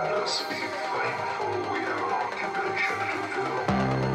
Let us be thankful we have an occupation to fill.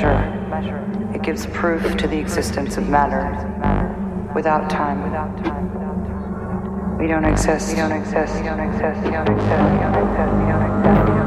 Measure. It gives proof to the existence of matter. Without time, we don't exist. We don't exist. We don't exist. We don't exist. We don't exist. We don't exist.